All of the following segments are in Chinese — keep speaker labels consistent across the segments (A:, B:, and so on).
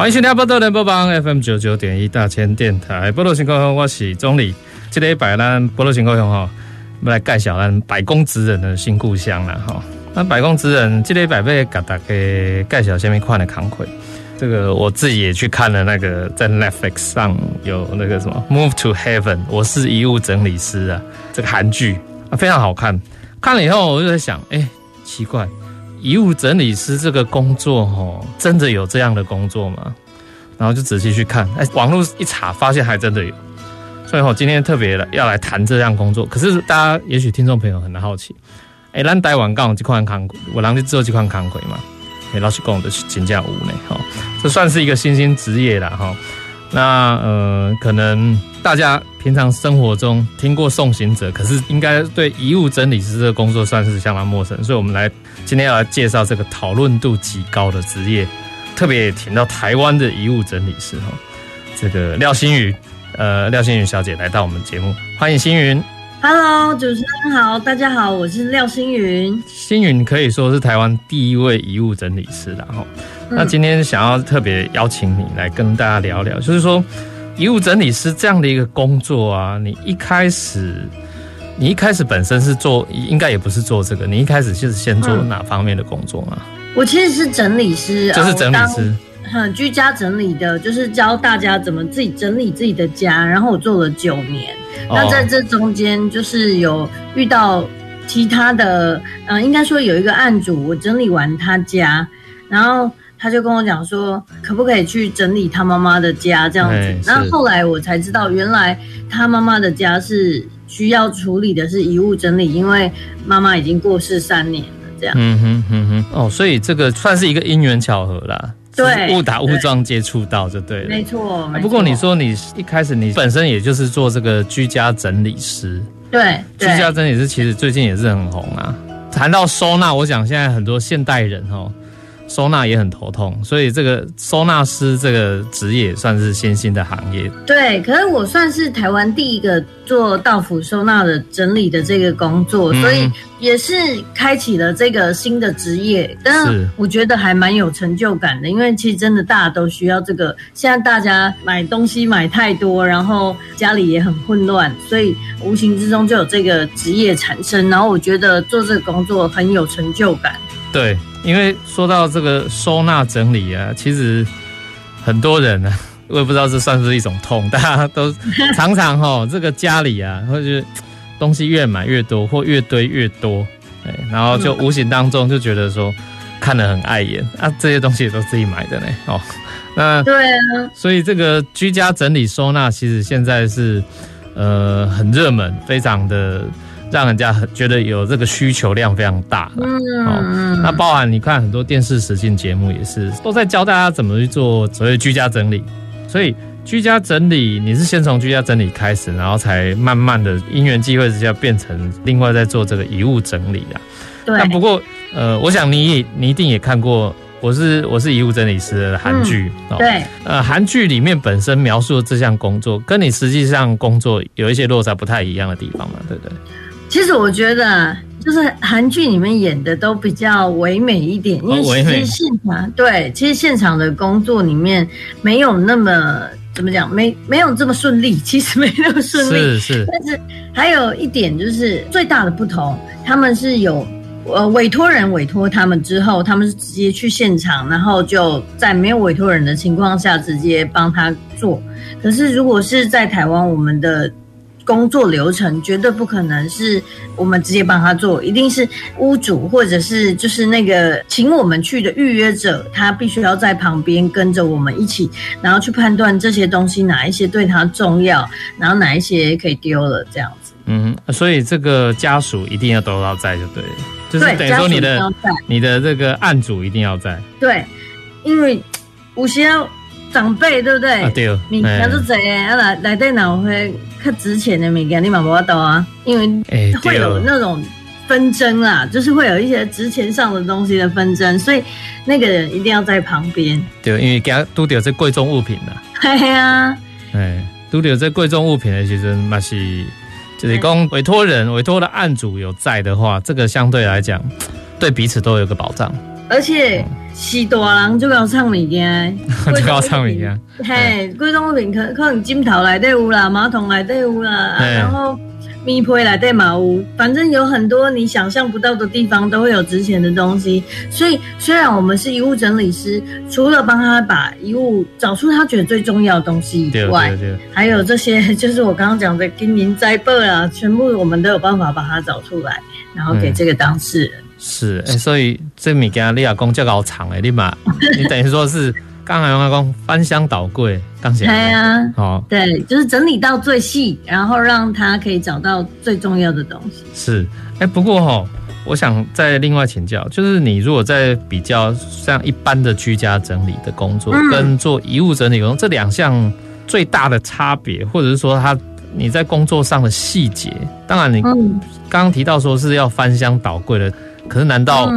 A: 欢迎收听《波多联播网》FM 九九点一大千电台。波多新故乡，我是总理。这个礼拜咱波多新故乡哈，我们来介绍咱百工职人的新故乡了哈。那百工职人这个礼拜要给大家介绍下面款的工课？这个我自己也去看了，那个在 Netflix 上有那个什么《Move to Heaven》，我是遗物整理师啊，这个韩剧啊非常好看。看了以后我就在想，哎，奇怪。遗物整理师这个工作，哦，真的有这样的工作吗？然后就仔细去看，哎，网络一查，发现还真的有。所以，我今天特别要来谈这项工作。可是，大家也许听众朋友很好奇，哎，咱台湾讲这款工，我让你做这款工课嘛？哎，老实讲的是真正有呢，哈，这算是一个新兴职业了，哈。那呃，可能大家平常生活中听过送行者，可是应该对遗物整理师这个工作算是相当陌生，所以我们来今天要来介绍这个讨论度极高的职业，特别也请到台湾的遗物整理师哈，这个廖星宇，呃，廖星宇小姐来到我们节目，欢迎星云。
B: Hello，主持人好，大家好，我是廖星云。
A: 星云可以说是台湾第一位遗物整理师了哈。那今天想要特别邀请你来跟大家聊聊，就是说遗物整理师这样的一个工作啊，你一开始，你一开始本身是做，应该也不是做这个，你一开始就是先做哪方面的工作吗？
B: 我其实是整理师，
A: 就是整理师，
B: 嗯，居家整理的，就是教大家怎么自己整理自己的家，然后我做了九年。那在这中间，就是有遇到其他的，嗯，应该说有一个案主，我整理完他家，然后。他就跟我讲说，可不可以去整理他妈妈的家这样子？那后后来我才知道，原来他妈妈的家是需要处理的是遗物整理，因为妈妈已经过世三年了，这样。嗯哼
A: 嗯哼，哦，所以这个算是一个因缘巧合啦，对，误打误撞接触到就对了。
B: 没错，没错。
A: 不过你说你一开始你本身也就是做这个居家整理师，
B: 对，
A: 居家整理师其实最近也是很红啊。谈到收纳，我想现在很多现代人哦。收纳也很头痛，所以这个收纳师这个职业算是新兴的行业。
B: 对，可是我算是台湾第一个做道府收纳的整理的这个工作，嗯、所以也是开启了这个新的职业。但是我觉得还蛮有成就感的，因为其实真的大家都需要这个。现在大家买东西买太多，然后家里也很混乱，所以无形之中就有这个职业产生。然后我觉得做这个工作很有成就感。
A: 对。因为说到这个收纳整理啊，其实很多人呢、啊，我也不知道这算不是一种痛，大家都常常哈，这个家里啊，或者东西越买越多，或越堆越多，哎，然后就无形当中就觉得说看得很碍眼啊，这些东西也都自己买的呢，哦，那
B: 对啊，
A: 所以这个居家整理收纳其实现在是呃很热门，非常的。让人家很觉得有这个需求量非常大，嗯，哦，那包含你看很多电视实境节目也是都在教大家怎么去做所谓居家整理，所以居家整理你是先从居家整理开始，然后才慢慢的因缘际会之下变成另外在做这个遗物整理啊。
B: 对。
A: 那不过呃，我想你也你一定也看过，我是我是遗物整理师的韩剧，
B: 嗯，对，
A: 呃，韩剧里面本身描述的这项工作跟你实际上工作有一些落差不太一样的地方嘛，对不对？
B: 其实我觉得，就是韩剧里面演的都比较唯美一点，因为其实现场对，其实现场的工作里面没有那么怎么讲，没没有这么顺利，其实没那么顺利。
A: 是是。
B: 但是还有一点就是最大的不同，他们是有呃委托人委托他们之后，他们是直接去现场，然后就在没有委托人的情况下直接帮他做。可是如果是在台湾，我们的工作流程绝对不可能是我们直接帮他做，一定是屋主或者是就是那个请我们去的预约者，他必须要在旁边跟着我们一起，然后去判断这些东西哪一些对他重要，然后哪一些可以丢了这样子。
A: 嗯，所以这个家属一定要都要在就对了，就是等于说你的你的这个案主一定要在。
B: 对。因为有些长辈对不对？
A: 啊对，
B: 物件都济，啊来来底哪会较值钱的物件，你嘛无法度啊，因为会有那种纷争啦，就是会有一些值钱上的东西的纷争，所以那个人一定要在旁边。
A: 对，因为他拄到这贵重物品啦。
B: 对啊，
A: 哎，拄到这贵重物品的时阵嘛是，就是讲委托人、委托的案主有在的话，这个相对来讲，对彼此都有个保障。
B: 而且是大人就要唱物件，
A: 就搞唱物件。
B: 嘿，贵重物品可可能镜头内底有啦，马桶内底有啦，然后棉被内底嘛有，反正有很多你想象不到的地方都会有值钱的东西。所以虽然我们是遗物整理师，除了帮他把遗物找出他觉得最重要的东西以外，还有这些 就是我刚刚讲的金银财宝啊，全部我们都有办法把它找出来，然后给这个当事人。
A: 是，所以这物件你也讲这老长诶，你嘛，你等于说是刚才用来讲翻箱倒柜，刚才对
B: 啊，哦，对，就是整理到最细，然后让他可以找到最重要的东西。
A: 是，哎、欸，不过哈，我想再另外请教，就是你如果在比较像一般的居家整理的工作，嗯、跟做遗物整理工作这两项最大的差别，或者是说他你在工作上的细节，当然你刚刚提到说是要翻箱倒柜的。可是，难道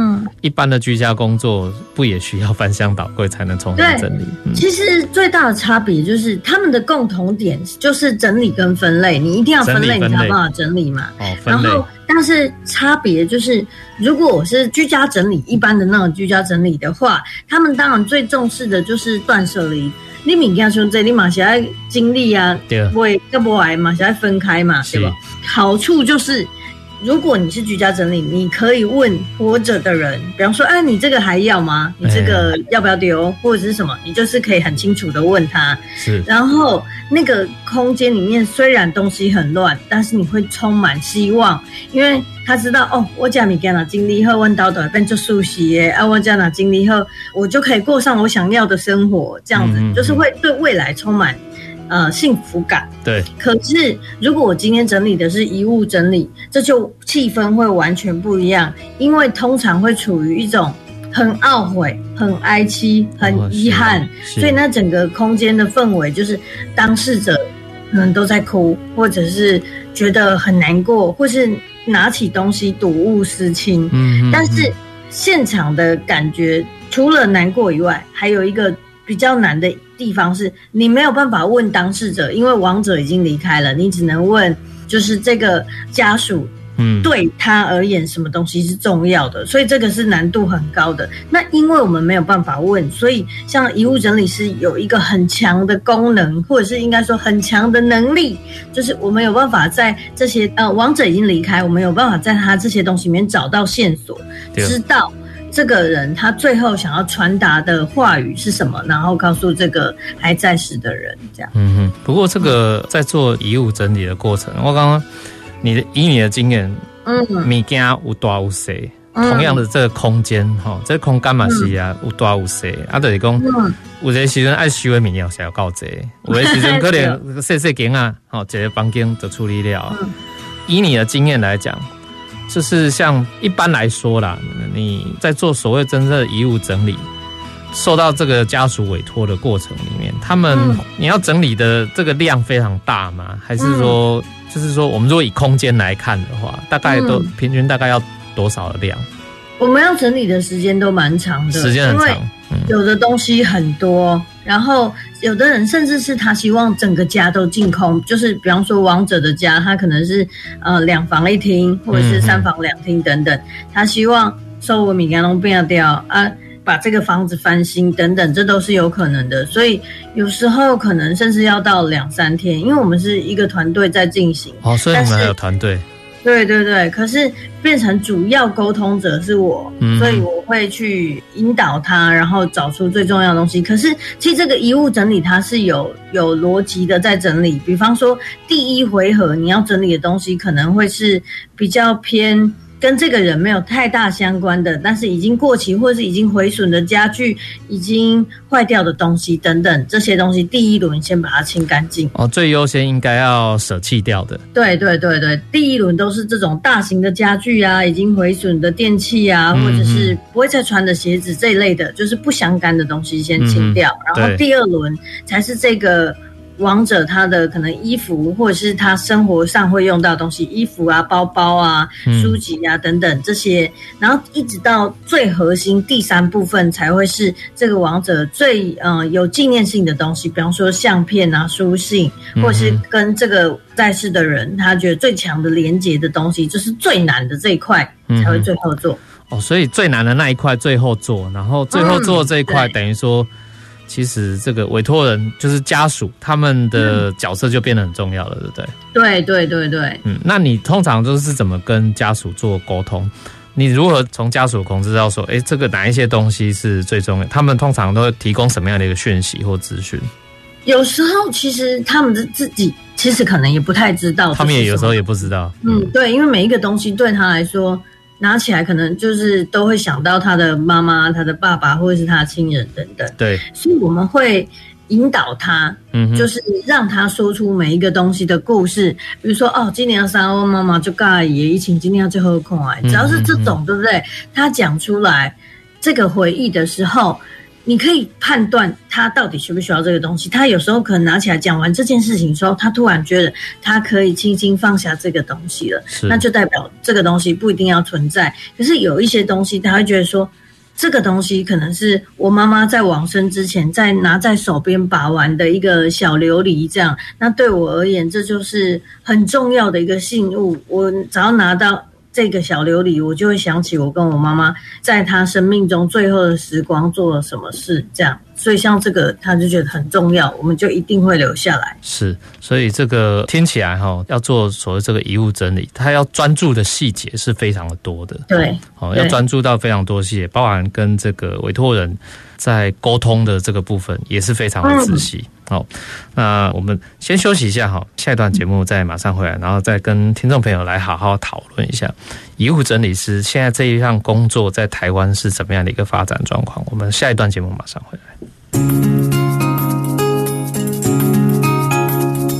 A: 一般的居家工作不也需要翻箱倒柜才能重新整理？
B: 嗯、其实最大的差别就是他们的共同点就是整理跟分类，你一定要分类，你才有办法整理嘛。哦，分类。然后，但是差别就是，如果我是居家整理，一般的那种居家整理的话，他们当然最重视的就是断舍离。你每天说这，你马上要经历啊，对，不会，要不来马上要分开嘛，对吧？好处就是。如果你是居家整理，你可以问活着的人，比方说，哎，你这个还要吗？你这个要不要丢，或者是什么？你就是可以很清楚的问他。是。然后那个空间里面虽然东西很乱，但是你会充满希望，因为他知道哦，我家米干了经历后，问到的变就熟悉耶，啊，我家哪经历后，我就可以过上我想要的生活，这样子嗯嗯嗯就是会对未来充满。呃，幸福感。对。可是，如果我今天整理的是遗物整理，这就气氛会完全不一样，因为通常会处于一种很懊悔、很哀戚、很遗憾，哦、所以那整个空间的氛围就是当事者可能都在哭，或者是觉得很难过，或是拿起东西睹物思亲。嗯，嗯，嗯。但是现场的感觉除了难过以外，还有一个。比较难的地方是你没有办法问当事者，因为亡者已经离开了，你只能问就是这个家属，嗯，对他而言什么东西是重要的，所以这个是难度很高的。那因为我们没有办法问，所以像遗物整理师有一个很强的功能，或者是应该说很强的能力，就是我们有办法在这些呃亡者已经离开，我们有办法在他这些东西里面找到线索，知道。这个人他最后想要传达的话语是什么？然后告诉这个还在世的人，这样。嗯哼。
A: 不过这个在做遗物整理的过程，我刚刚你的以你的经验，嗯，物件有大有小，同样的这个空间哈，这个空间嘛是啊，有大有小，啊，就是讲，有些时阵爱收的物件是要够多，有的时阵可能细细间啊，好，一个房间就处理了。以你的经验来讲。就是像一般来说啦，你在做所谓真正的遗物整理，受到这个家属委托的过程里面，他们你要整理的这个量非常大吗？还是说，就是说我们如果以空间来看的话，大概都平均大概要多少的量？
B: 我们要整理的时间都蛮长的，
A: 时间很长。
B: 有的东西很多，然后有的人甚至是他希望整个家都净空，就是比方说王者的家，他可能是呃两房一厅，或者是三房两厅等等，他希望收我米干龙变掉啊，把这个房子翻新等等，这都是有可能的。所以有时候可能甚至要到两三天，因为我们是一个团队在进行。
A: 哦，所以我们还有团队。
B: 对对对，可是变成主要沟通者是我，嗯、所以我会去引导他，然后找出最重要的东西。可是其实这个遗物整理它是有有逻辑的在整理，比方说第一回合你要整理的东西可能会是比较偏跟这个人没有太大相关的，但是已经过期或是已经毁损的家具、已经坏掉的东西等等，这些东西第一轮先把它清干净。
A: 哦，最优先应该要舍弃掉的。
B: 对对对对，第一轮都是这种大型的家具啊，已经毁损的电器啊，嗯、或者是不会再穿的鞋子这一类的，就是不相干的东西先清掉，嗯、然后第二轮才是这个。亡者他的可能衣服，或者是他生活上会用到的东西，衣服啊、包包啊、书籍啊等等这些，然后一直到最核心第三部分才会是这个王者最嗯、呃、有纪念性的东西，比方说相片啊、书信，或者是跟这个在世的人他觉得最强的连结的东西，就是最难的这一块才会最后做。
A: 哦，所以最难的那一块最后做，然后最后做这一块等于说。其实这个委托人就是家属，他们的角色就变得很重要了，对不对？
B: 对对对对。
A: 嗯，那你通常都是怎么跟家属做沟通？你如何从家属口中知道说，哎，这个哪一些东西是最重要？他们通常都会提供什么样的一个讯息或资讯？
B: 有时候其实他们的自己其实可能也不太知道，
A: 他们也有时候也不知道。
B: 嗯，对，因为每一个东西对他来说。拿起来可能就是都会想到他的妈妈、他的爸爸或者是他的亲人等等。
A: 对，
B: 所以我们会引导他，嗯，就是让他说出每一个东西的故事。比如说，哦，今年要三欧妈妈就盖也疫情，今天要最后空哎，只要是这种，对不对？他讲出来这个回忆的时候。你可以判断他到底需不需要这个东西。他有时候可能拿起来讲完这件事情的时候，他突然觉得他可以轻轻放下这个东西了，那就代表这个东西不一定要存在。可是有一些东西，他会觉得说，这个东西可能是我妈妈在往生之前在拿在手边把玩的一个小琉璃，这样。那对我而言，这就是很重要的一个信物。我只要拿到。这个小琉璃，我就会想起我跟我妈妈在她生命中最后的时光做了什么事，这样。所以像这个，他就觉得很重要，我们就一定会留下来。
A: 是，所以这个听起来哈，要做所谓这个遗物整理，他要专注的细节是非常的多的。
B: 对，
A: 哦，要专注到非常多细节，包含跟这个委托人在沟通的这个部分也是非常的仔细。好、那我们先休息一下哈，下一段节目再马上回来，然后再跟听众朋友来好好讨论一下遗物整理师现在这一项工作在台湾是怎么样的一个发展状况。我们下一段节目马上回来。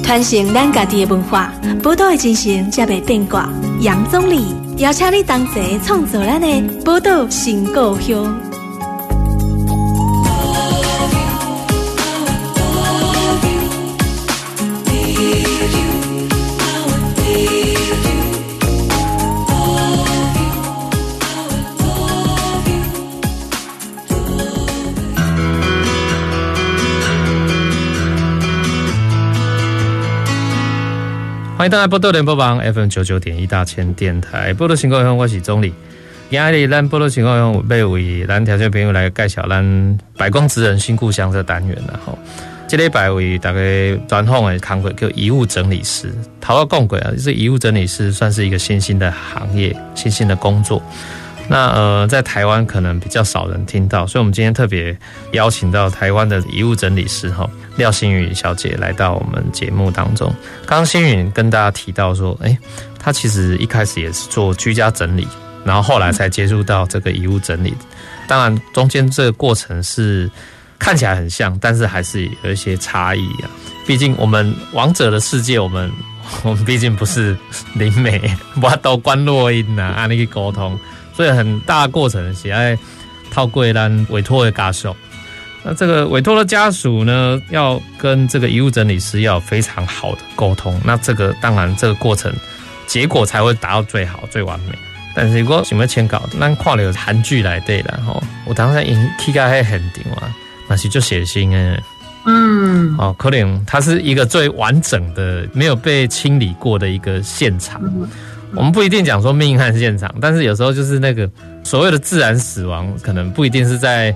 C: 传承咱家己的文化，宝岛的精神才袂变卦。杨宗理邀请你同齐创造咱的宝岛新故乡。
A: 欢迎大家波多联播网 FM 九九点一大千电台，波多情况乡我是宗理。今日咱波多情况乡要为咱条件朋友来介绍咱百工职人新故乡这单元了哈。这礼拜为大家专访的工作叫遗物整理师。头个讲过啊，就是遗物整理师算是一个新兴的行业，新兴的工作。那呃，在台湾可能比较少人听到，所以我们今天特别邀请到台湾的遗物整理师哈。廖欣宇小姐来到我们节目当中。刚刚欣宇跟大家提到说，哎，她其实一开始也是做居家整理，然后后来才接触到这个遗物整理。当然，中间这个过程是看起来很像，但是还是有一些差异啊。毕竟我们王者的世界，我们 我们毕竟不是灵媒，我都关落音呐，按那个沟通，所以很大过程喜爱套过咱委托的家属。那这个委托的家属呢，要跟这个遗物整理师要有非常好的沟通。那这个当然，这个过程结果才会达到最好、最完美。但是如果想要签稿，那跨了韩剧来对了吼，我当时应膝盖还很顶啊，那是就血腥诶。嗯，哦，可能它是一个最完整的、没有被清理过的一个现场。我们不一定讲说命案现场，但是有时候就是那个所谓的自然死亡，可能不一定是在。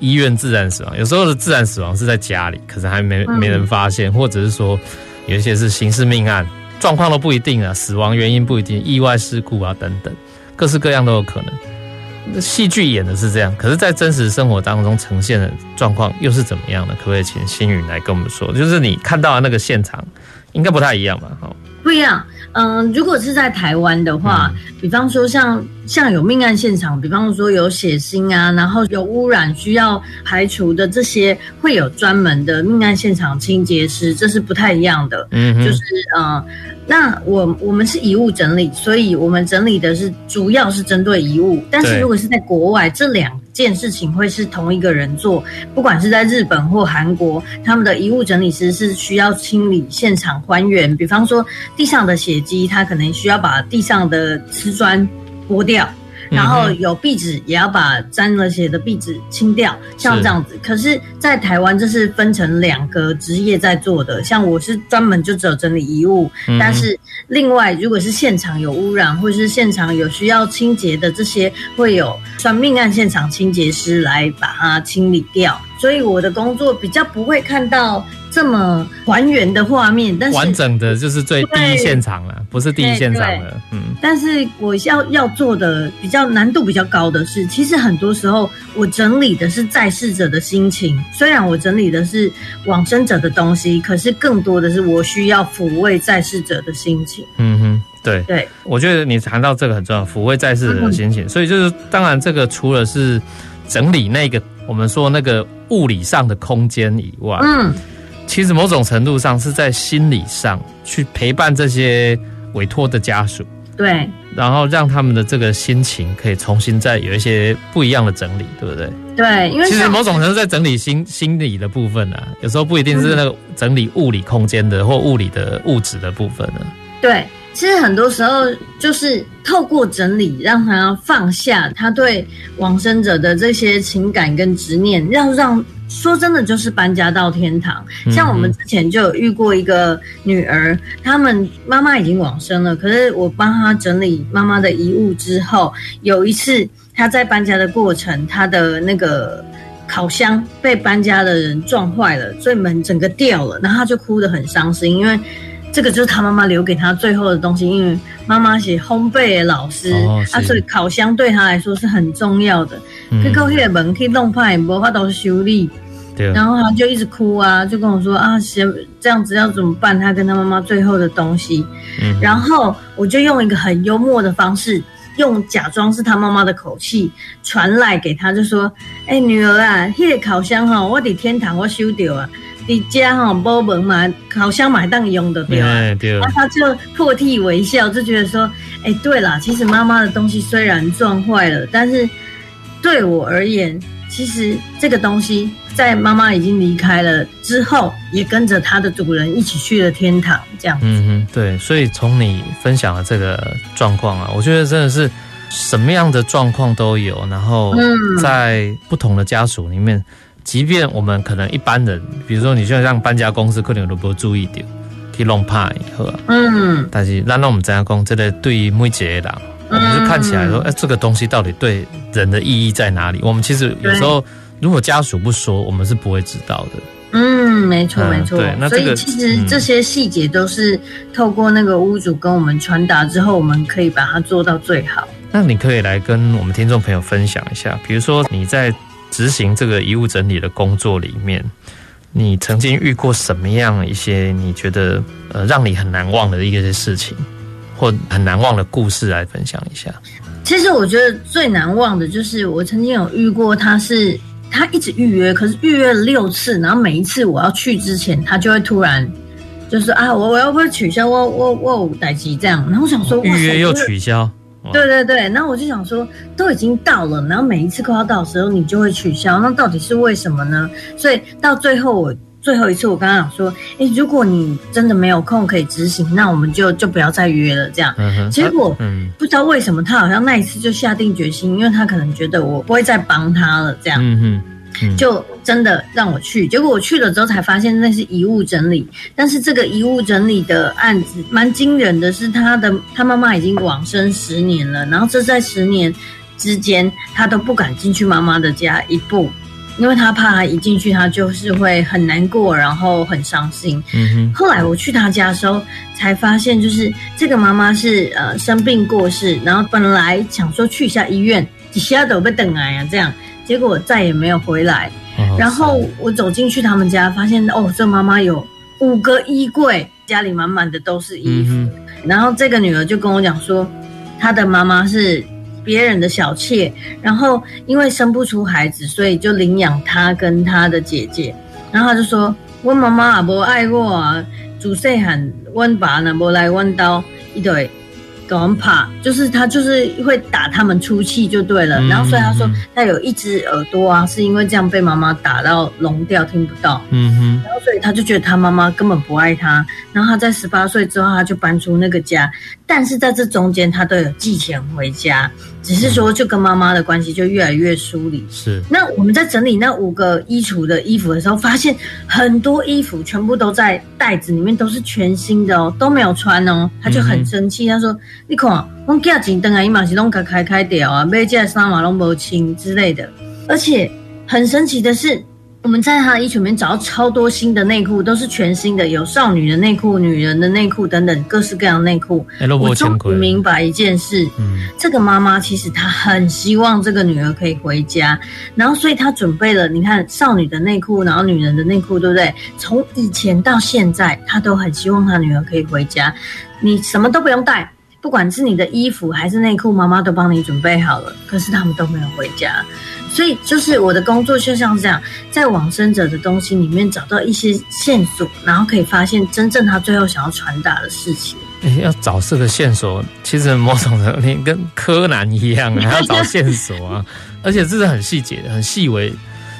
A: 医院自然死亡，有时候的自然死亡是在家里，可是还没没人发现，或者是说有一些是刑事命案，状况都不一定啊，死亡原因不一定，意外事故啊等等，各式各样都有可能。那戏剧演的是这样，可是，在真实生活当中呈现的状况又是怎么样呢？可不可以请星宇来跟我们说？就是你看到的那个现场，应该不太一样吧？哈，
B: 不一样。嗯，如果是在台湾的话，嗯、比方说像像有命案现场，比方说有血腥啊，然后有污染需要排除的这些，会有专门的命案现场清洁师，这是不太一样的。嗯，就是嗯。那我我们是遗物整理，所以我们整理的是主要是针对遗物。但是如果是在国外，这两件事情会是同一个人做，不管是在日本或韩国，他们的遗物整理师是需要清理现场还原。比方说地上的血迹，他可能需要把地上的瓷砖剥掉。然后有壁纸，也要把沾了血的壁纸清掉，像这样子。可是，在台湾这是分成两个职业在做的，像我是专门就只有整理遗物，但是另外如果是现场有污染，或是现场有需要清洁的这些，会有算命案现场清洁师来把它清理掉。所以我的工作比较不会看到这么还原的画面，但是
A: 完整的就是最第一现场了，不是第一现场了。嗯，
B: 但是我要要做的比较难度比较高的是，其实很多时候我整理的是在世者的心情，虽然我整理的是往生者的东西，可是更多的是我需要抚慰在世者的心情。
A: 嗯哼，对对，我觉得你谈到这个很重要，抚慰在世者的心情。嗯、所以就是当然这个除了是整理那个我们说那个物理上的空间以外，嗯。其实某种程度上是在心理上去陪伴这些委托的家属，
B: 对，
A: 然后让他们的这个心情可以重新再有一些不一样的整理，对不对？
B: 对，因为
A: 其实某种程度在整理心心理的部分呢、啊，有时候不一定是那个整理物理空间的或物理的物质的部分呢。
B: 对，其实很多时候就是透过整理，让他放下他对往生者的这些情感跟执念，要让。说真的，就是搬家到天堂。像我们之前就有遇过一个女儿，他们妈妈已经往生了，可是我帮她整理妈妈的遗物之后，有一次她在搬家的过程，她的那个烤箱被搬家的人撞坏了，所以门整个掉了，然后她就哭得很伤心，因为这个就是他妈妈留给他最后的东西，因为妈妈是烘焙的老师，哦、啊，所以烤箱对他来说是很重要的。去扣那个门去弄坏，无法都修理。对。然后他就一直哭啊，就跟我说啊，这样子要怎么办？他跟他妈妈最后的东西。嗯。然后我就用一个很幽默的方式，用假装是他妈妈的口气传来给他，就说：“哎、欸，女儿啊，那个烤箱哈，我在天堂我修掉啊，你家哈没门嘛，烤箱买当用的对吧？”对。然后他就破涕为笑，就觉得说：“哎、欸，对啦，其实妈妈的东西虽然撞坏了，但是。”对我而言，其实这个东西在妈妈已经离开了之后，也跟着它的主人一起去了天堂，这样子。嗯
A: 哼，对。所以从你分享的这个状况啊，我觉得真的是什么样的状况都有。然后在不同的家属里面，即便我们可能一般人，比如说你就像搬家公司，可能都不会注意到，可以弄怕以后。嗯。但是让让我们这样讲，这个对于每一个人。我们就看起来说，哎，这个东西到底对人的意义在哪里？我们其实有时候，如果家属不说，我们是不会知道的。
B: 嗯，没错，没错。对，所以其实这些细节都是透过那个屋主跟我们传达之后，我们可以把它做到最好。
A: 那你可以来跟我们听众朋友分享一下，比如说你在执行这个遗物整理的工作里面，你曾经遇过什么样一些你觉得呃让你很难忘的一些事情？或很难忘的故事来分享一下。
B: 其实我觉得最难忘的就是我曾经有遇过，他是他一直预约，可是预约了六次，然后每一次我要去之前，他就会突然就是啊，我我要不要取消？我我我待机这样。然后我想说，
A: 预约又取消。
B: 对对对，然后我就想说，都已经到了，然后每一次快要到的时候，你就会取消，那到底是为什么呢？所以到最后我。最后一次，我刚刚想说，哎，如果你真的没有空可以执行，那我们就就不要再约了。这样，嗯、结果、嗯、不知道为什么，他好像那一次就下定决心，因为他可能觉得我不会再帮他了，这样，就真的让我去。结果我去了之后才发现那是遗物整理，但是这个遗物整理的案子蛮惊人的，是他的他妈妈已经往生十年了，然后这在十年之间，他都不敢进去妈妈的家一步。因为他怕他一进去，他就是会很难过，然后很伤心。嗯哼。后来我去他家的时候，才发现就是这个妈妈是呃生病过世，然后本来想说去一下医院，底下都被等来啊，这样，结果我再也没有回来。哦。然后我走进去他们家，发现哦，这妈妈有五个衣柜，家里满满的都是衣服。嗯然后这个女儿就跟我讲说，她的妈妈是别人的小妾，然后因为生不出孩子，所以就领养她跟她的姐姐。然后她就说，我妈妈也不爱我啊，自细汉我爸呢不来我兜一堆。搞怕，就是他就是会打他们出气就对了，嗯、然后所以他说他有一只耳朵啊，是因为这样被妈妈打到聋掉听不到，嗯哼，然后所以他就觉得他妈妈根本不爱他，然后他在十八岁之后他就搬出那个家，但是在这中间他都有寄钱回家。只是说，就跟妈妈的关系就越来越疏离。是。那我们在整理那五个衣橱的衣服的时候，发现很多衣服全部都在袋子里面，都是全新的哦，都没有穿哦。他就很生气，他说：“你看，我寄钱等啊一码是拢开开开掉啊，买这衫嘛拢无清之类的。”而且很神奇的是。我们在他的衣橱里面找到超多新的内裤，都是全新的，有少女的内裤、女人的内裤等等各式各样的内裤。我终于明白一件事，嗯，这个妈妈其实她很希望这个女儿可以回家，然后所以她准备了，你看少女的内裤，然后女人的内裤，对不对？从以前到现在，她都很希望她女儿可以回家。你什么都不用带，不管是你的衣服还是内裤，妈妈都帮你准备好了。可是他们都没有回家。所以，就是我的工作就像这样，在往生者的东西里面找到一些线索，然后可以发现真正他最后想要传达的事情。
A: 哎，要找这个线索，其实某种程度 跟柯南一样，还要找线索啊，而且这是很细节的、很细微、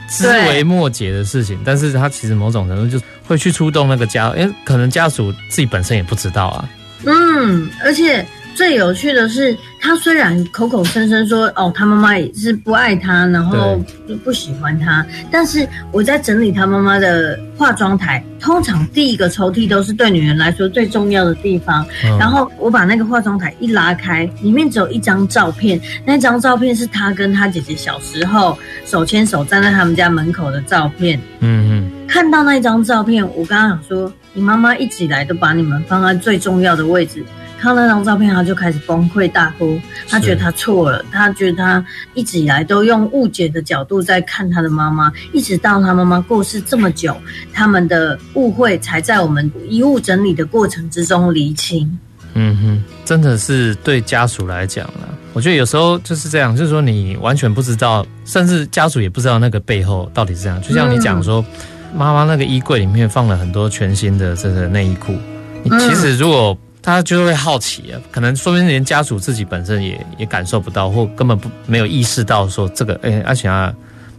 A: 枝微末节的事情。但是，他其实某种程度就会去触动那个家，因为可能家属自己本身也不知道啊。
B: 嗯，而且。最有趣的是，他虽然口口声声说哦，他妈妈也是不爱他，然后就不喜欢他，但是我在整理他妈妈的化妆台，通常第一个抽屉都是对女人来说最重要的地方。嗯、然后我把那个化妆台一拉开，里面只有一张照片，那张照片是他跟他姐姐小时候手牵手站在他们家门口的照片。嗯嗯，看到那张照片，我刚刚想说，你妈妈一直以来都把你们放在最重要的位置。看到那张照片，他就开始崩溃大哭。他觉得他错了，他觉得他一直以来都用误解的角度在看他的妈妈，一直到他妈妈过世这么久，他们的误会才在我们遗物整理的过程之中厘清。
A: 嗯哼，真的是对家属来讲了，我觉得有时候就是这样，就是说你完全不知道，甚至家属也不知道那个背后到底是这样。就像你讲说，妈妈那个衣柜里面放了很多全新的这个内衣裤，你其实如果。他就会好奇啊，可能说不定连家属自己本身也也感受不到，或根本不没有意识到说这个，哎、欸，而且啊，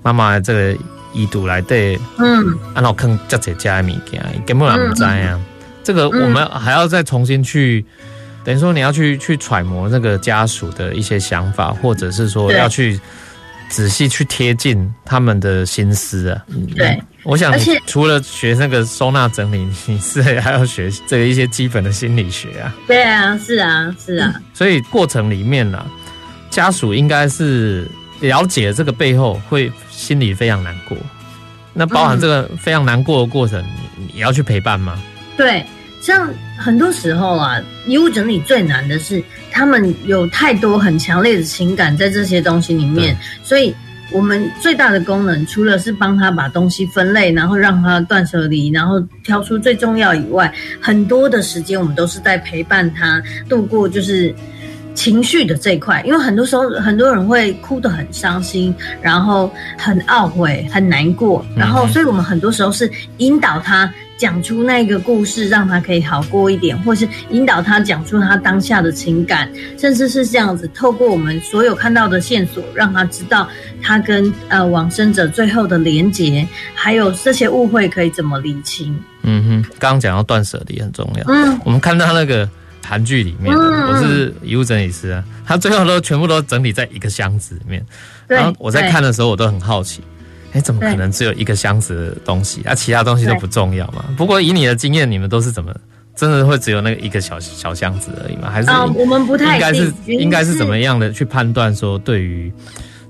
A: 妈妈这个遗毒来对，嗯，然后坑这些家的物件，根本不知啊。嗯、这个我们还要再重新去，等于说你要去去揣摩那个家属的一些想法，或者是说要去仔细去贴近他们的心思啊。
B: 对。
A: 我想，除了学那个收纳整理，你是还要学这个一些基本的心理学啊。
B: 对啊，是啊，是啊。
A: 所以过程里面呢，家属应该是了解这个背后，会心里非常难过。那包含这个非常难过的过程，你要去陪伴吗？
B: 对，像很多时候啊，遗物整理最难的是，他们有太多很强烈的情感在这些东西里面，所以。我们最大的功能，除了是帮他把东西分类，然后让他断舍离，然后挑出最重要以外，很多的时间我们都是在陪伴他度过，就是情绪的这一块。因为很多时候，很多人会哭得很伤心，然后很懊悔、很难过，然后，所以我们很多时候是引导他。讲出那个故事，让他可以好过一点，或是引导他讲出他当下的情感，甚至是这样子，透过我们所有看到的线索，让他知道他跟呃往生者最后的连结，还有这些误会可以怎么理清。
A: 嗯哼，刚刚讲到断舍离很重要。嗯，我们看到那个韩剧里面，嗯、我是遗物整理师啊，他最后都全部都整理在一个箱子里面。对然后我在看的时候，我都很好奇。哎，怎么可能只有一个箱子的东西？对啊，其他东西都不重要嘛？不过以你的经验，你们都是怎么真的会只有那个一个小小箱子而已吗？还是、
B: 哦、我们不太
A: 应该是应该是怎么样的去判断说，对于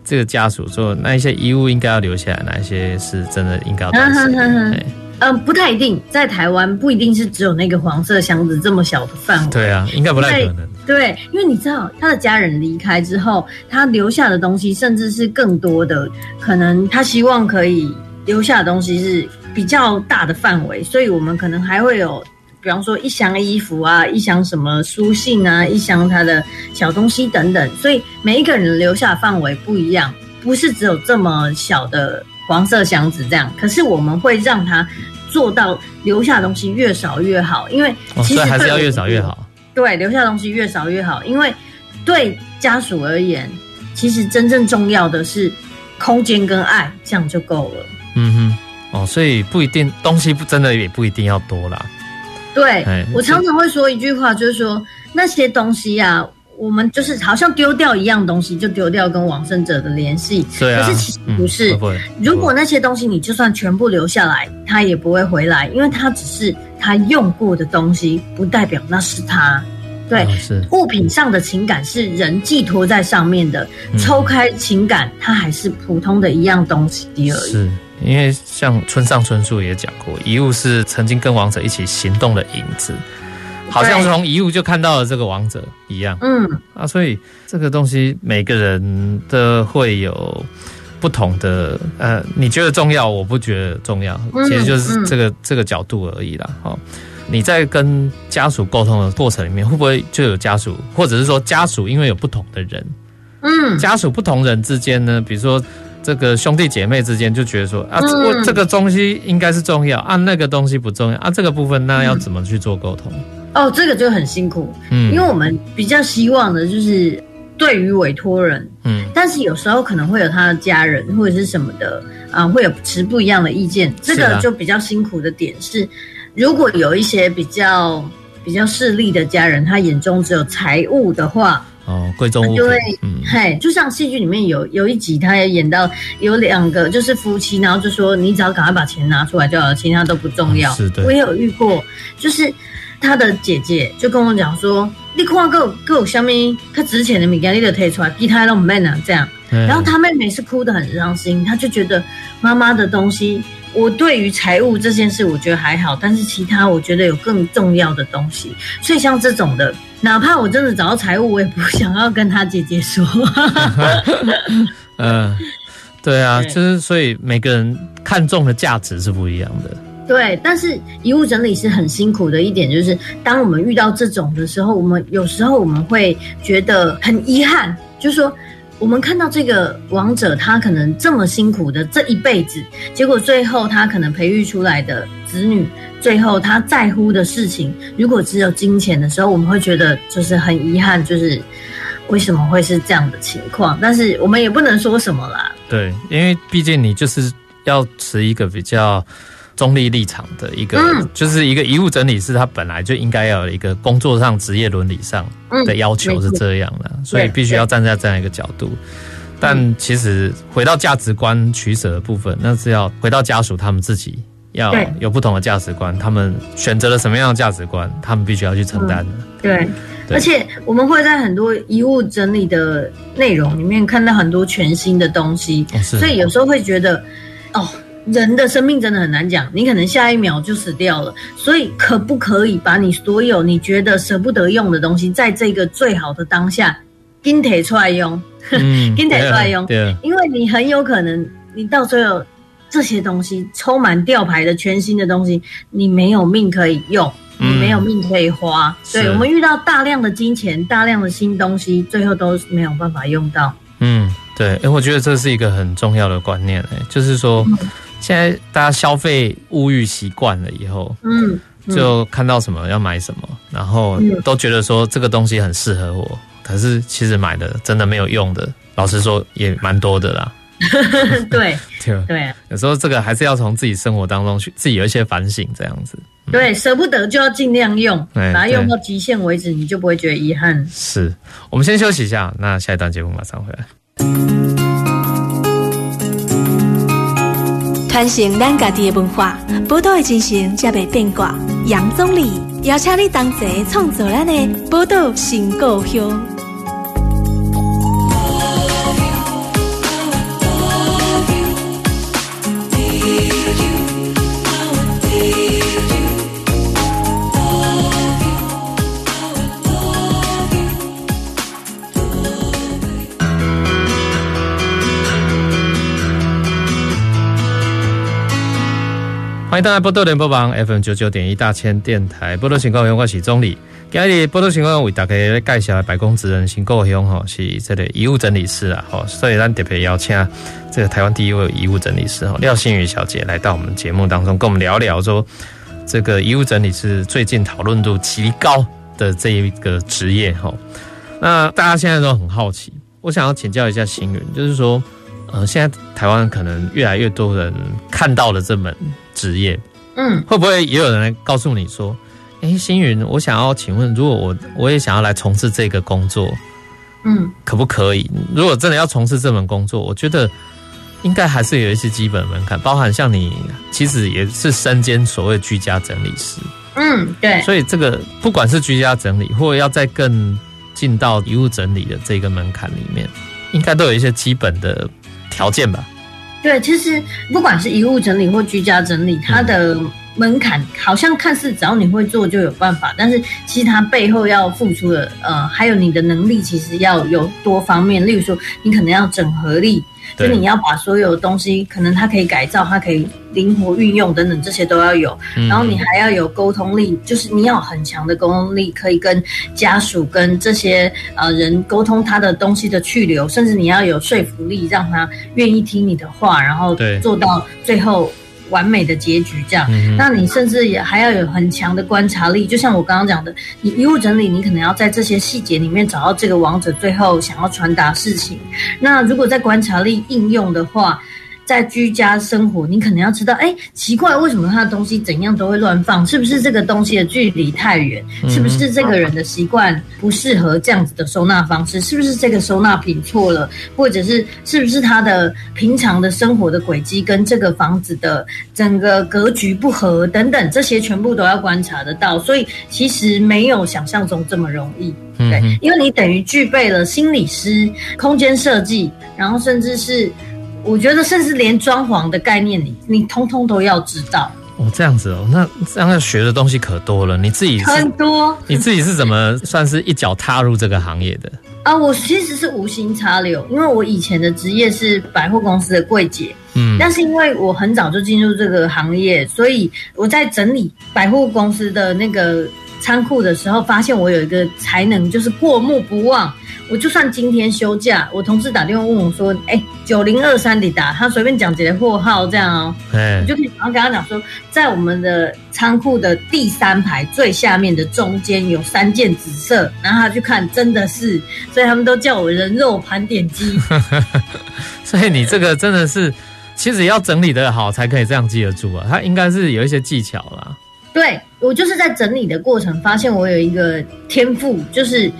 A: 这个家属说，那一些遗物应该要留下来，哪一些是真的应该要断舍离？
B: 嗯，不太一定，在台湾不一定是只有那个黄色箱子这么小的范围。
A: 对啊，应该不太可能。
B: 对，因为你知道，他的家人离开之后，他留下的东西，甚至是更多的，可能他希望可以留下的东西是比较大的范围，所以我们可能还会有比方说一箱衣服啊，一箱什么书信啊，一箱他的小东西等等，所以每一个人留下的范围不一样，不是只有这么小的黄色箱子这样。可是我们会让他做到留下的东西越少越好，因为其实、
A: 哦、还是要越少越好。
B: 对，留下的东西越少越好，因为对家属而言，其实真正重要的是空间跟爱，这样就够了。
A: 嗯哼。哦，所以不一定东西不真的也不一定要多啦。
B: 对，我常常会说一句话，就是说那些东西啊，我们就是好像丢掉一样东西，就丢掉跟往生者的联系。
A: 对啊。
B: 可是其实不是，
A: 嗯、
B: 如果那些东西你就算全部留下来，他也不会回来，因为他只是他用过的东西，不代表那是他。对，哦、是物品上的情感是人寄托在上面的，嗯、抽开情感，它还是普通的一样东西而已。
A: 是。因为像村上春树也讲过，遗物是曾经跟王者一起行动的影子，好像从遗物就看到了这个王者一样。嗯啊，所以这个东西每个人都会有不同的呃，你觉得重要，我不觉得重要，其实就是这个、嗯、这个角度而已啦。哦，你在跟家属沟通的过程里面，会不会就有家属，或者是说家属因为有不同的人，嗯，家属不同人之间呢，比如说。这个兄弟姐妹之间就觉得说啊，我、嗯、这个东西应该是重要啊，那个东西不重要啊，这个部分那要怎么去做沟通？
B: 哦，这个就很辛苦，嗯，因为我们比较希望的就是对于委托人，嗯，但是有时候可能会有他的家人或者是什么的啊，会有持不一样的意见，这个就比较辛苦的点是，如果有一些比较比较势利的家人，他眼中只有财务的话。
A: 哦，贵重物品，
B: 就会，嗯，嘿，就像戏剧里面有有一集，他也演到有两个就是夫妻，然后就说你只要赶快把钱拿出来就好了，其他都不重要。嗯、是的，我也有遇过，就是他的姐姐就跟我讲说，你看够够下面他值钱的物件，你就提出来，其他都唔免啊，这样。然后他妹妹是哭得很伤心，他就觉得妈妈的东西。我对于财务这件事，我觉得还好，但是其他我觉得有更重要的东西。所以像这种的，哪怕我真的找到财务，我也不想要跟他姐姐说。
A: 嗯，对啊，就是所以每个人看重的价值是不一样的。
B: 对，但是遗物整理是很辛苦的一点，就是当我们遇到这种的时候，我们有时候我们会觉得很遗憾，就是说。我们看到这个王者，他可能这么辛苦的这一辈子，结果最后他可能培育出来的子女，最后他在乎的事情，如果只有金钱的时候，我们会觉得就是很遗憾，就是为什么会是这样的情况？但是我们也不能说什么啦。对，
A: 因为毕竟你就是要持一个比较。中立立场的一个，嗯、就是一个遗物整理师，他本来就应该要有一个工作上职业伦理上的要求是这样的，嗯、所以必须要站在这样一个角度。但其实回到价值观取舍的部分，那是要回到家属他们自己要有不同的价值观，他们选择了什么样的价值观，他们必须要去承担。的。
B: 对，对，而且我们会在很多遗物整理的内容里面看到很多全新的东西，哦、所以有时候会觉得，哦。人的生命真的很难讲，你可能下一秒就死掉了，所以可不可以把你所有你觉得舍不得用的东西，在这个最好的当下，给提出来用，给提出来用，对，因为你很有可能，你到最后这些东西充满吊牌的全新的东西，你没有命可以用，你没有命可以花，对，我们遇到大量的金钱，大量的新东西，最后都没有办法用到。
A: 嗯，对，哎，我觉得这是一个很重要的观念，哎，就是说。现在大家消费物欲习惯了以后，嗯，就看到什么要买什么，然后都觉得说这个东西很适合我，可是其实买的真的没有用的，老实说也蛮多的啦。
B: 对对对，
A: 有时候这个还是要从自己生活当中去自己有一些反省，这样子。
B: 对，舍不得就要尽量用，把它用到极限为止，你就不会觉得遗憾。
A: 是，我们先休息一下，那下一段节目马上回来。
C: 传承咱家己的文化，宝岛的精神才袂变卦。杨总理邀请你同齐创造咱的宝岛新故
A: 乡。迎大家波多联播网 FM 九九点一大千电台波多情况我是钟理。今日波多情况为大家介绍白宫职人新故乡哈，是这个遗物整理师啊，吼，所以咱特别邀请这个台湾第一位遗物整理师哈廖新宇小姐来到我们节目当中，跟我们聊聊说这个遗物整理师最近讨论度极高的这一个职业哈。那大家现在都很好奇，我想要请教一下新宇，就是说，呃，现在台湾可能越来越多人看到了这门。职业，嗯，会不会也有人来告诉你说，哎，星云，我想要请问，如果我我也想要来从事这个工作，嗯，可不可以？如果真的要从事这门工作，我觉得应该还是有一些基本门槛，包含像你其实也是身兼所谓居家整理师，
B: 嗯，对，
A: 所以这个不管是居家整理，或者要再更进到遗物整理的这个门槛里面，应该都有一些基本的条件吧。
B: 对，其实不管是遗物整理或居家整理，它的门槛好像看似只要你会做就有办法，但是其实它背后要付出的，呃，还有你的能力，其实要有多方面。例如说，你可能要整合力。就你要把所有东西，可能它可以改造，它可以灵活运用等等，这些都要有。然后你还要有沟通力，就是你要很强的沟通力，可以跟家属、跟这些呃人沟通他的东西的去留，甚至你要有说服力，让他愿意听你的话，然后做到最后。完美的结局，这样，嗯，那你甚至也还要有很强的观察力，就像我刚刚讲的，你遗物整理，你可能要在这些细节里面找到这个王者最后想要传达事情。那如果在观察力应用的话，在居家生活，你可能要知道，哎、欸，奇怪，为什么他的东西怎样都会乱放？是不是这个东西的距离太远？是不是这个人的习惯不适合这样子的收纳方式？是不是这个收纳品错了？或者是是不是他的平常的生活的轨迹跟这个房子的整个格局不合？等等，这些全部都要观察得到。所以其实没有想象中这么容易，对，因为你等于具备了心理师、空间设计，然后甚至是。我觉得，甚至连装潢的概念你，你你通通都要知道
A: 哦。这样子哦，那这样要学的东西可多了。你自己
B: 很多，
A: 你自己是怎么算是一脚踏入这个行业的
B: 啊？我其实是无心插柳，因为我以前的职业是百货公司的柜姐，嗯，但是因为我很早就进入这个行业，所以我在整理百货公司的那个仓库的时候，发现我有一个才能，就是过目不忘。我就算今天休假，我同事打电话问我说：“哎、欸，九零二三你打，他随便讲几个货号这样哦、喔，我就可以马上跟他讲说，在我们的仓库的第三排最下面的中间有三件紫色，然后他去看，真的是，所以他们都叫我人肉盘点机。
A: 所以你这个真的是，其实要整理的好才可以这样记得住啊，他应该是有一些技巧啦。
B: 对，我就是在整理的过程发现我有一个天赋，就是。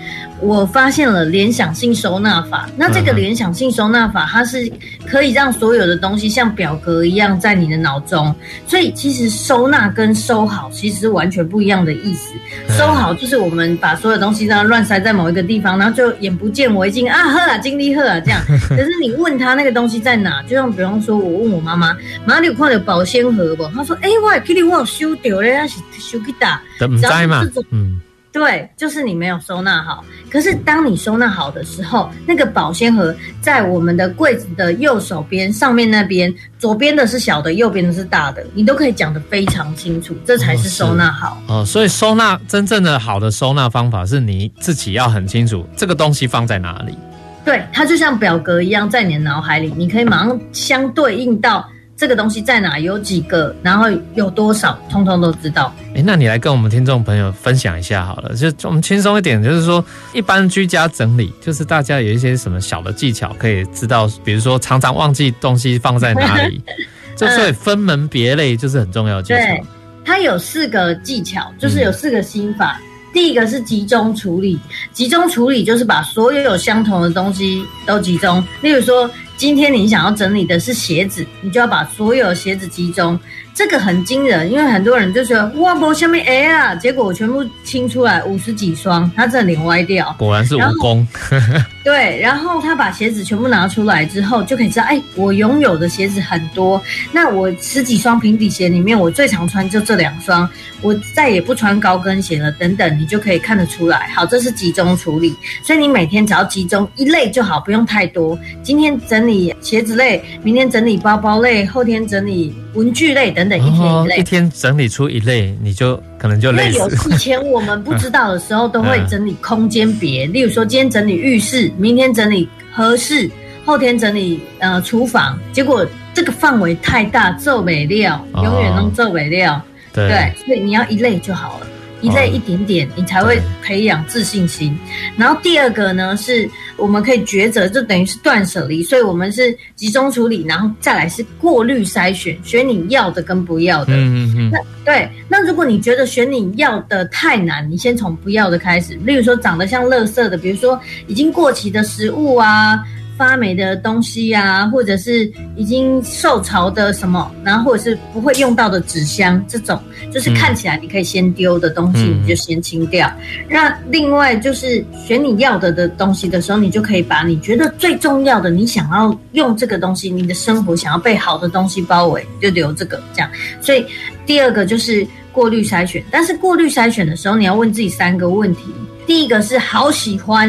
B: 我发现了联想性收纳法，那这个联想性收纳法，它是可以让所有的东西像表格一样在你的脑中，所以其实收纳跟收好其实是完全不一样的意思。收好就是我们把所有东西这样乱塞在某一个地方，然后就眼不见为净啊，呵啊，精力呵啊这样。可是你问他那个东西在哪，就像比方说我问我妈妈，妈妈你有看到保鲜盒不？她说，哎、欸，我给你我有收掉嘞，是收去打，
A: 怎么在嘛？嗯。
B: 对，就是你没有收纳好。可是当你收纳好的时候，那个保鲜盒在我们的柜子的右手边上面那边，左边的是小的，右边的是大的，你都可以讲得非常清楚，这才是收纳好。
A: 哦，所以收纳真正的好的收纳方法是你自己要很清楚这个东西放在哪里。
B: 对，它就像表格一样，在你的脑海里，你可以马上相对应到。这个东西在哪？有几个？然后有多少？通通都知道。
A: 哎，那你来跟我们听众朋友分享一下好了，就我们轻松一点，就是说一般居家整理，就是大家有一些什么小的技巧可以知道，比如说常常忘记东西放在哪里，就所以分门别类就是很重要的技巧。
B: 对，它有四个技巧，就是有四个心法。嗯。第一个是集中处理，集中处理就是把所有有相同的东西都集中，例如说。今天你想要整理的是鞋子，你就要把所有鞋子集中。这个很惊人，因为很多人就说哇，我下面哎呀，结果我全部清出来五十几双，他这脸歪掉。
A: 果然是蜈蚣。
B: 对，然后他把鞋子全部拿出来之后，就可以知道，哎，我拥有的鞋子很多。那我十几双平底鞋里面，我最常穿就这两双，我再也不穿高跟鞋了。等等，你就可以看得出来。好，这是集中处理，所以你每天只要集中一类就好，不用太多。今天整理。鞋子类，明天整理包包类，后天整理文具类等等，一天一
A: 类。一天整理出一类，你就可能就累死。
B: 有以前我们不知道的时候，都会整理空间别，例如说今天整理浴室，明天整理和室，后天整理呃厨房。结果这个范围太大，做不了，永远都做不了。对，对，所以你要一类就好了。一类一点点，你才会培养自信心。然后第二个呢，是我们可以抉择，就等于是断舍离。所以我们是集中处理，然后再来是过滤筛选，选你要的跟不要的。嗯嗯嗯。那对，那如果你觉得选你要的太难，你先从不要的开始。例如说长得像垃圾的，比如说已经过期的食物啊。发霉的东西呀、啊，或者是已经受潮的什么，然后或者是不会用到的纸箱，这种就是看起来你可以先丢的东西，你就先清掉。嗯、那另外就是选你要的的东西的时候，你就可以把你觉得最重要的，你想要用这个东西，你的生活想要被好的东西包围，就留这个这样。所以第二个就是过滤筛选，但是过滤筛选的时候，你要问自己三个问题。第一个是好喜欢，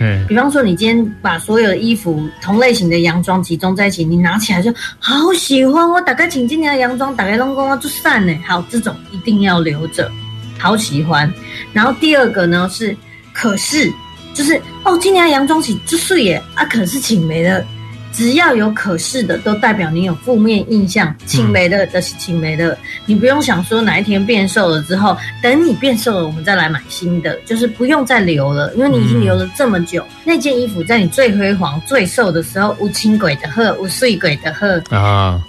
B: 嗯，比方说你今天把所有的衣服同类型的洋装集中在一起，你拿起来就好喜欢。我大概请今年的洋装，打开龙宫啊，就散了。好，这种一定要留着，好喜欢。然后第二个呢是，可是就是哦，今年的洋装洗就碎耶啊，可是请没了。只要有可视的，都代表你有负面印象，请没了的是请没了，你不用想说哪一天变瘦了之后，等你变瘦了，我们再来买新的，就是不用再留了，因为你已经留了这么久，嗯、那件衣服在你最辉煌、最瘦的时候，无轻鬼的贺，无碎鬼的贺啊。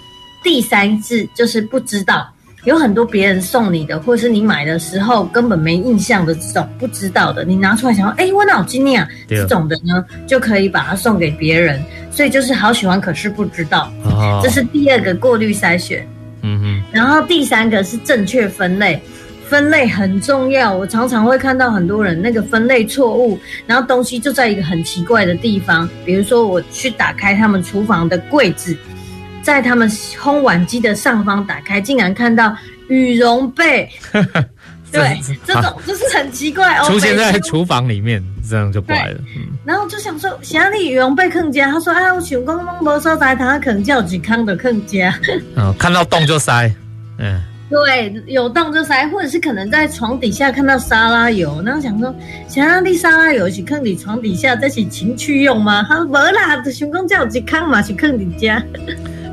B: 第三次就是不知道。有很多别人送你的，或是你买的时候根本没印象的这种不知道的，你拿出来想说，哎、欸，我脑筋啊，这种的呢，就可以把它送给别人。所以就是好喜欢，可是不知道，哦、这是第二个过滤筛选。嗯哼。然后第三个是正确分类，分类很重要。我常常会看到很多人那个分类错误，然后东西就在一个很奇怪的地方，比如说我去打开他们厨房的柜子。在他们烘碗机的上方打开，竟然看到羽绒被，对，这种 就是很奇怪哦。出现在
A: 厨房里面，这样就怪了。
B: 嗯，然后就想说，想你羽绒被坑家，他说：“哎，我想讲，没收在他坑叫几康的坑家。”
A: 嗯，看到洞就塞，嗯，
B: 对，有洞就塞，或者是可能在床底下看到沙拉油，然后想说，想让你沙拉油是坑你床底下，这是情趣用吗？他说没啦，就想讲叫几康嘛，是坑你家。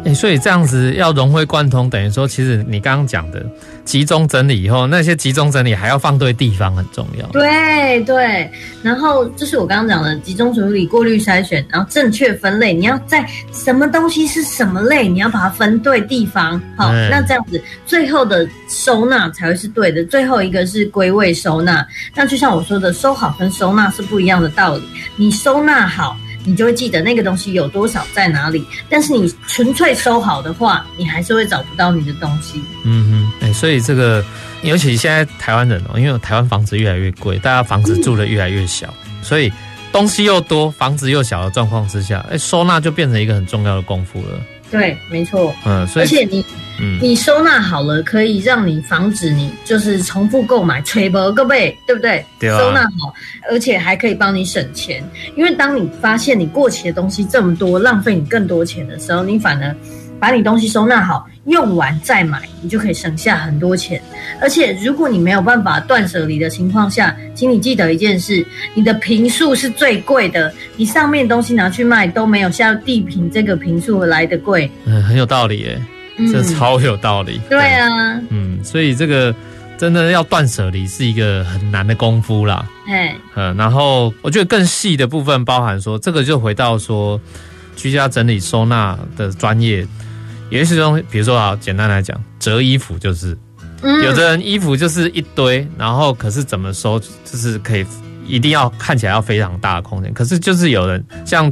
A: 欸、所以这样子要融会贯通，等于说，其实你刚刚讲的集中整理以后，那些集中整理还要放对地方很重要。
B: 对对，然后就是我刚刚讲的集中处理、过滤筛选，然后正确分类。你要在什么东西是什么类，你要把它分对地方。好，嗯、那这样子最后的收纳才会是对的。最后一个是归位收纳。那就像我说的，收好跟收纳是不一样的道理。你收纳好。你就会记得那个东西有多少在哪里，但是你纯粹收好的话，你还是会找不到你的东西。
A: 嗯哼，哎，所以这个，尤其现在台湾人哦，因为台湾房子越来越贵，大家房子住的越来越小，嗯、所以东西又多，房子又小的状况之下，哎，收纳就变成一个很重要的功夫了。
B: 对，没错。
A: 嗯，所以
B: 而且你。嗯，你收纳好了，可以让你防止你就是重复购买，吹波个背，对不对？对啊。收纳好，而且还可以帮你省钱，因为当你发现你过期的东西这么多，浪费你更多钱的时候，你反而把你东西收纳好，用完再买，你就可以省下很多钱。而且如果你没有办法断舍离的情况下，请你记得一件事：你的平数是最贵的，你上面东西拿去卖都没有下地平这个平数来的贵。
A: 嗯，很有道理耶。这超有道理。
B: 嗯、对啊，
A: 嗯，所以这个真的要断舍离是一个很难的功夫啦。
B: 哎
A: 嗯，然后我觉得更细的部分包含说，这个就回到说居家整理收纳的专业，有些东西，比如说啊，简单来讲，折衣服就是，嗯、有的人衣服就是一堆，然后可是怎么收，就是可以一定要看起来要非常大的空间，可是就是有人像。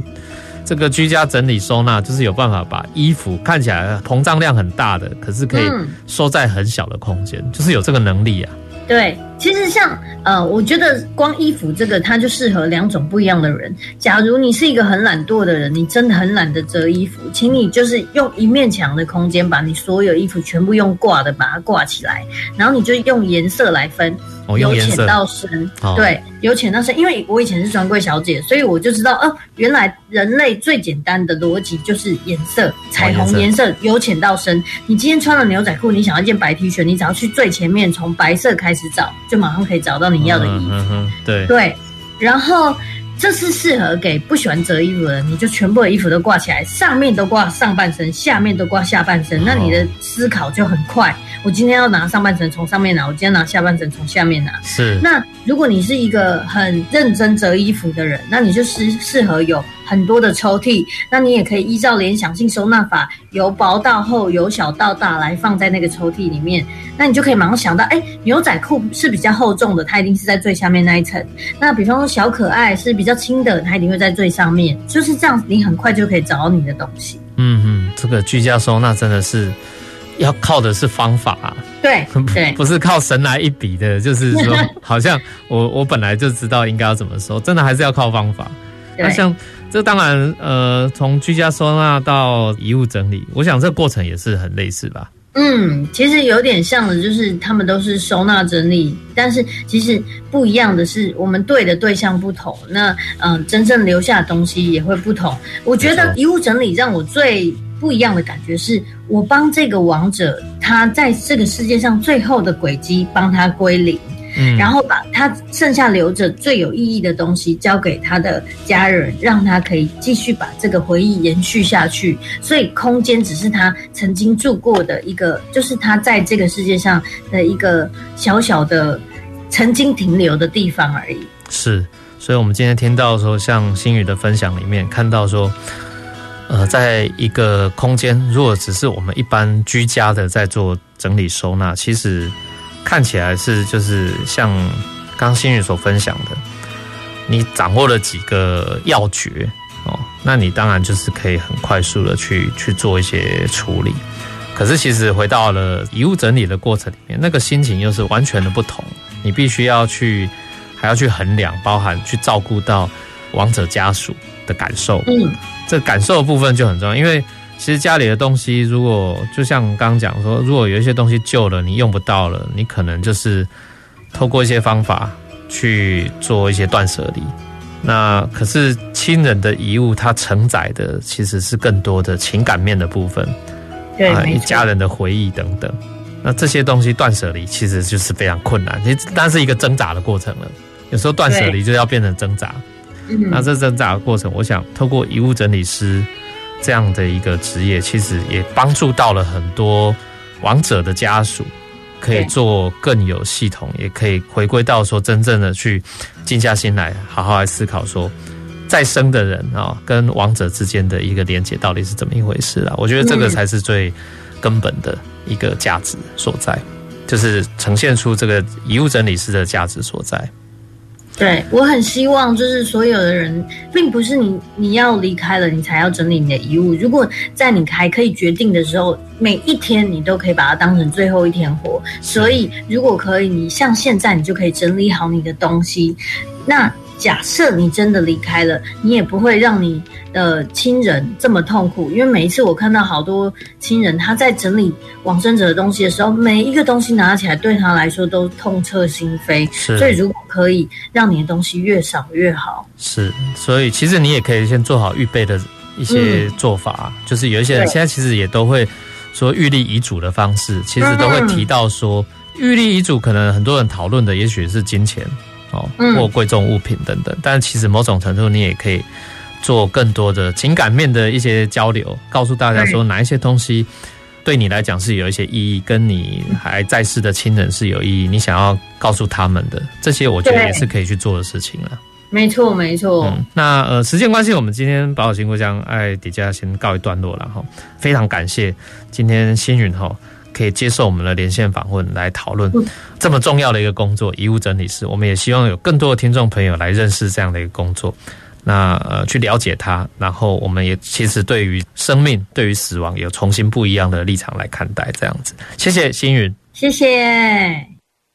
A: 这个居家整理收纳就是有办法把衣服看起来膨胀量很大的，可是可以收在很小的空间，嗯、就是有这个能力啊。
B: 对，其实像呃，我觉得光衣服这个，它就适合两种不一样的人。假如你是一个很懒惰的人，你真的很懒得折衣服，请你就是用一面墙的空间，把你所有衣服全部用挂的把它挂起来，然后你就用颜色来分。由浅到深，哦、对，由浅到深。因为我以前是专柜小姐，所以我就知道，哦、呃，原来人类最简单的逻辑就是颜色，彩虹颜色由浅到深。你今天穿了牛仔裤，你想要一件白 T 恤，你只要去最前面从白色开始找，就马上可以找到你要的衣服。
A: 嗯嗯、对
B: 对，然后。这是适合给不喜欢折衣服的人，你就全部的衣服都挂起来，上面都挂上半身，下面都挂下半身，那你的思考就很快。我今天要拿上半身从上面拿，我今天拿下半身从下面拿。
A: 是。
B: 那如果你是一个很认真折衣服的人，那你就适适合有。很多的抽屉，那你也可以依照联想性收纳法，由薄到厚，由小到大来放在那个抽屉里面。那你就可以马上想到，哎，牛仔裤是比较厚重的，它一定是在最下面那一层。那比方说小可爱是比较轻的，它一定会在最上面。就是这样，你很快就可以找到你的东西。
A: 嗯嗯，这个居家收纳真的是要靠的是方法啊。
B: 对对，
A: 不是靠神来一笔的，就是说 好像我我本来就知道应该要怎么收，真的还是要靠方法。那像。这当然，呃，从居家收纳到遗物整理，我想这个过程也是很类似吧。
B: 嗯，其实有点像的，就是他们都是收纳整理，但是其实不一样的是，我们对的对象不同，那嗯、呃，真正留下的东西也会不同。我觉得遗物整理让我最不一样的感觉是，我帮这个王者，他在这个世界上最后的轨迹帮他归零。嗯，然后把他剩下留着最有意义的东西交给他的家人，让他可以继续把这个回忆延续下去。所以空间只是他曾经住过的一个，就是他在这个世界上的一个小小的曾经停留的地方而已。
A: 是，所以我们今天听到说，像星宇的分享里面看到说，呃，在一个空间，如果只是我们一般居家的在做整理收纳，其实。看起来是就是像刚新宇所分享的，你掌握了几个要诀哦，那你当然就是可以很快速的去去做一些处理。可是其实回到了遗物整理的过程里面，那个心情又是完全的不同。你必须要去还要去衡量，包含去照顾到亡者家属的感受。嗯，这感受的部分就很重要，因为。其实家里的东西，如果就像刚刚讲说，如果有一些东西旧了，你用不到了，你可能就是透过一些方法去做一些断舍离。那可是亲人的遗物，它承载的其实是更多的情感面的部分，
B: 对，
A: 啊，一家人的回忆等等。那这些东西断舍离其实就是非常困难，其实但是一个挣扎的过程了。有时候断舍离就要变成挣扎。那这挣扎的过程，我想透过遗物整理师。这样的一个职业，其实也帮助到了很多亡者的家属，可以做更有系统，也可以回归到说真正的去静下心来，好好来思考说，再生的人啊，跟王者之间的一个连接到底是怎么一回事啊？我觉得这个才是最根本的一个价值所在，就是呈现出这个遗物整理师的价值所在。
B: 对，我很希望，就是所有的人，并不是你你要离开了，你才要整理你的遗物。如果在你还可以决定的时候，每一天你都可以把它当成最后一天活。所以，如果可以，你像现在，你就可以整理好你的东西。那。假设你真的离开了，你也不会让你的亲人这么痛苦，因为每一次我看到好多亲人他在整理往生者的东西的时候，每一个东西拿起来对他来说都痛彻心扉。
A: 是，
B: 所以如果可以让你的东西越少越好。
A: 是，所以其实你也可以先做好预备的一些做法，嗯、就是有一些人现在其实也都会说预立遗嘱的方式，其实都会提到说预立遗嘱可能很多人讨论的也许是金钱。哦，或贵重物品等等，但其实某种程度你也可以做更多的情感面的一些交流，告诉大家说哪一些东西对你来讲是有一些意义，跟你还在世的亲人是有意义，你想要告诉他们的这些，我觉得也是可以去做的事情了。
B: 没错，没错。
A: 嗯，那呃，时间关系，我们今天宝岛新故乡爱底下先告一段落了哈。非常感谢今天星云哈。可以接受我们的连线访问来讨论这么重要的一个工作——遗物整理师。我们也希望有更多的听众朋友来认识这样的一个工作，那呃去了解它。然后我们也其实对于生命、对于死亡有重新不一样的立场来看待。这样子，谢谢星云，
B: 谢谢。